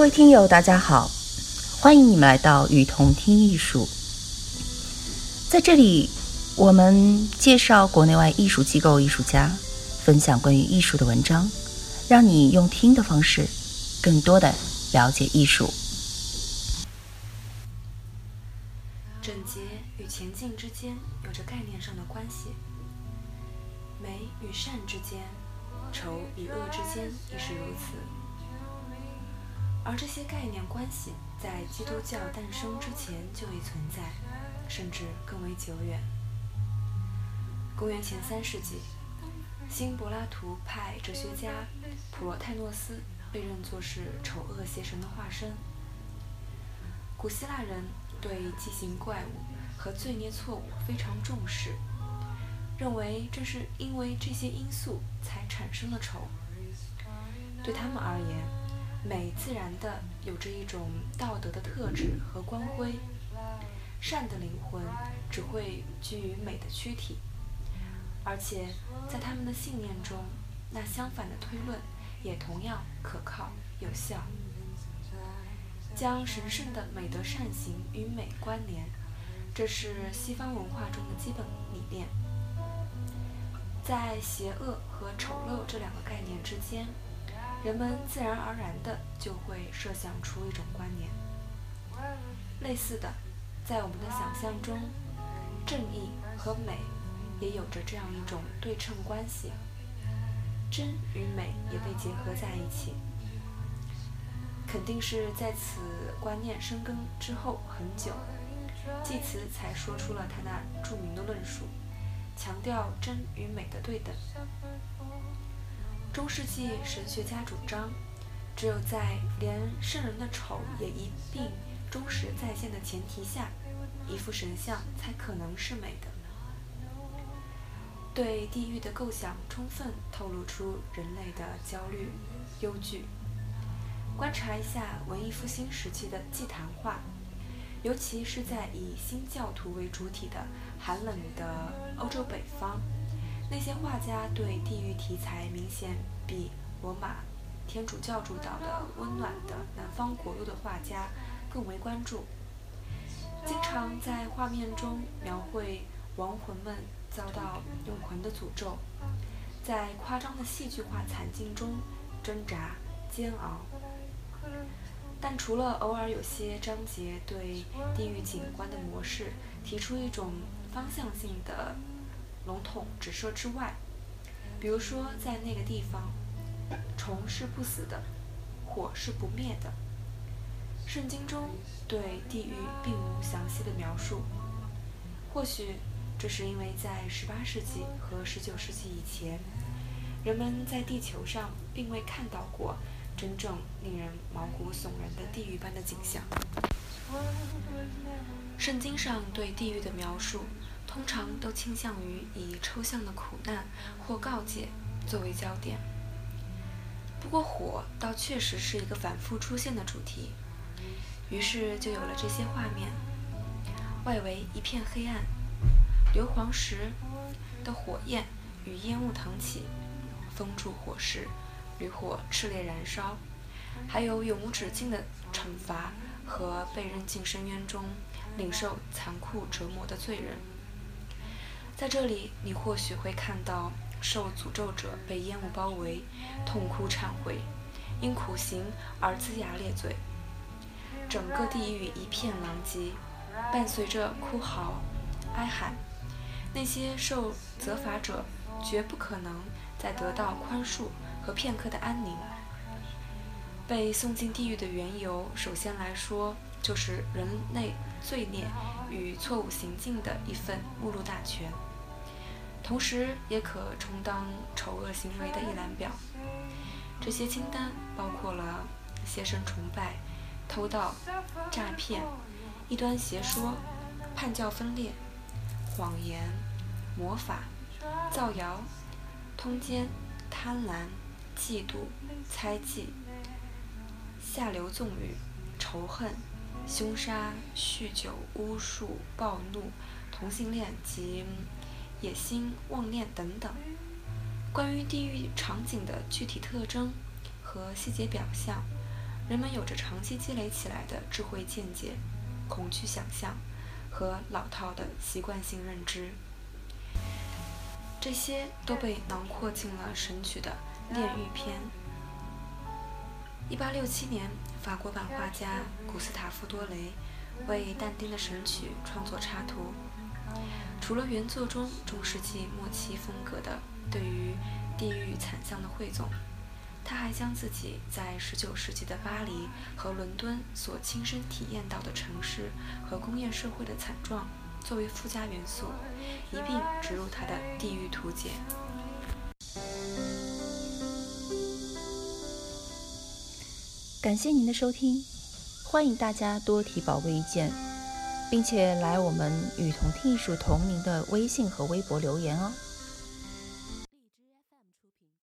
各位听友，大家好，欢迎你们来到雨桐听艺术。在这里，我们介绍国内外艺术机构、艺术家，分享关于艺术的文章，让你用听的方式，更多的了解艺术。整洁与前进之间有着概念上的关系，美与善之间，丑与恶之间亦是如此。而这些概念关系在基督教诞生之前就已存在，甚至更为久远。公元前三世纪，新柏拉图派哲学家普罗泰诺斯被认作是丑恶邪神的化身。古希腊人对畸形怪物和罪孽错误非常重视，认为正是因为这些因素才产生了丑。对他们而言，美自然的有着一种道德的特质和光辉，善的灵魂只会居于美的躯体，而且在他们的信念中，那相反的推论也同样可靠有效。将神圣的美德善行与美关联，这是西方文化中的基本理念。在邪恶和丑陋这两个概念之间。人们自然而然的就会设想出一种观念。类似的，在我们的想象中，正义和美也有着这样一种对称关系，真与美也被结合在一起。肯定是在此观念生根之后很久，济慈才说出了他那著名的论述，强调真与美的对等。中世纪神学家主张，只有在连圣人的丑也一并忠实再现的前提下，一幅神像才可能是美的。对地狱的构想充分透露出人类的焦虑、忧惧。观察一下文艺复兴时期的祭坛画，尤其是在以新教徒为主体的寒冷的欧洲北方。那些画家对地狱题材明显比罗马天主教主导的温暖的南方国度的画家更为关注，经常在画面中描绘亡魂们遭到用魂的诅咒，在夸张的戏剧化惨境中挣扎煎熬。但除了偶尔有些章节对地狱景观的模式提出一种方向性的。笼统指涉之外，比如说，在那个地方，虫是不死的，火是不灭的。圣经中对地狱并无详细的描述，或许这是因为在18世纪和19世纪以前，人们在地球上并未看到过真正令人毛骨悚然的地狱般的景象。圣经上对地狱的描述。通常都倾向于以抽象的苦难或告诫作为焦点。不过，火倒确实是一个反复出现的主题，于是就有了这些画面：外围一片黑暗，硫磺石的火焰与烟雾腾起，封住火势，炉火炽烈燃烧，还有永无止境的惩罚和被扔进深渊中领受残酷折磨的罪人。在这里，你或许会看到受诅咒者被烟雾包围，痛哭忏悔，因苦行而龇牙咧嘴。整个地狱一片狼藉，伴随着哭嚎、哀喊。那些受责罚者绝不可能再得到宽恕和片刻的安宁。被送进地狱的缘由，首先来说，就是人类罪孽与错误行径的一份目录大全。同时，也可充当丑恶行为的一览表。这些清单包括了邪神崇拜、偷盗、诈骗、异端邪说、叛教分裂、谎言、魔法、造谣、通奸、贪婪、嫉妒、猜忌、下流纵欲、仇恨、凶杀、酗酒、巫术、暴怒、同性恋及。野心、妄念等等，关于地狱场景的具体特征和细节表象，人们有着长期积累起来的智慧见解、恐惧想象和老套的习惯性认知，这些都被囊括进了《神曲》的炼狱篇。一八六七年，法国版画家古斯塔夫多雷为但丁的《神曲》创作插图。除了原作中中世纪末期风格的对于地狱惨象的汇总，他还将自己在19世纪的巴黎和伦敦所亲身体验到的城市和工业社会的惨状作为附加元素，一并植入他的《地狱图解》。感谢您的收听，欢迎大家多提宝贵意见。并且来我们与同听艺术同名的微信和微博留言哦。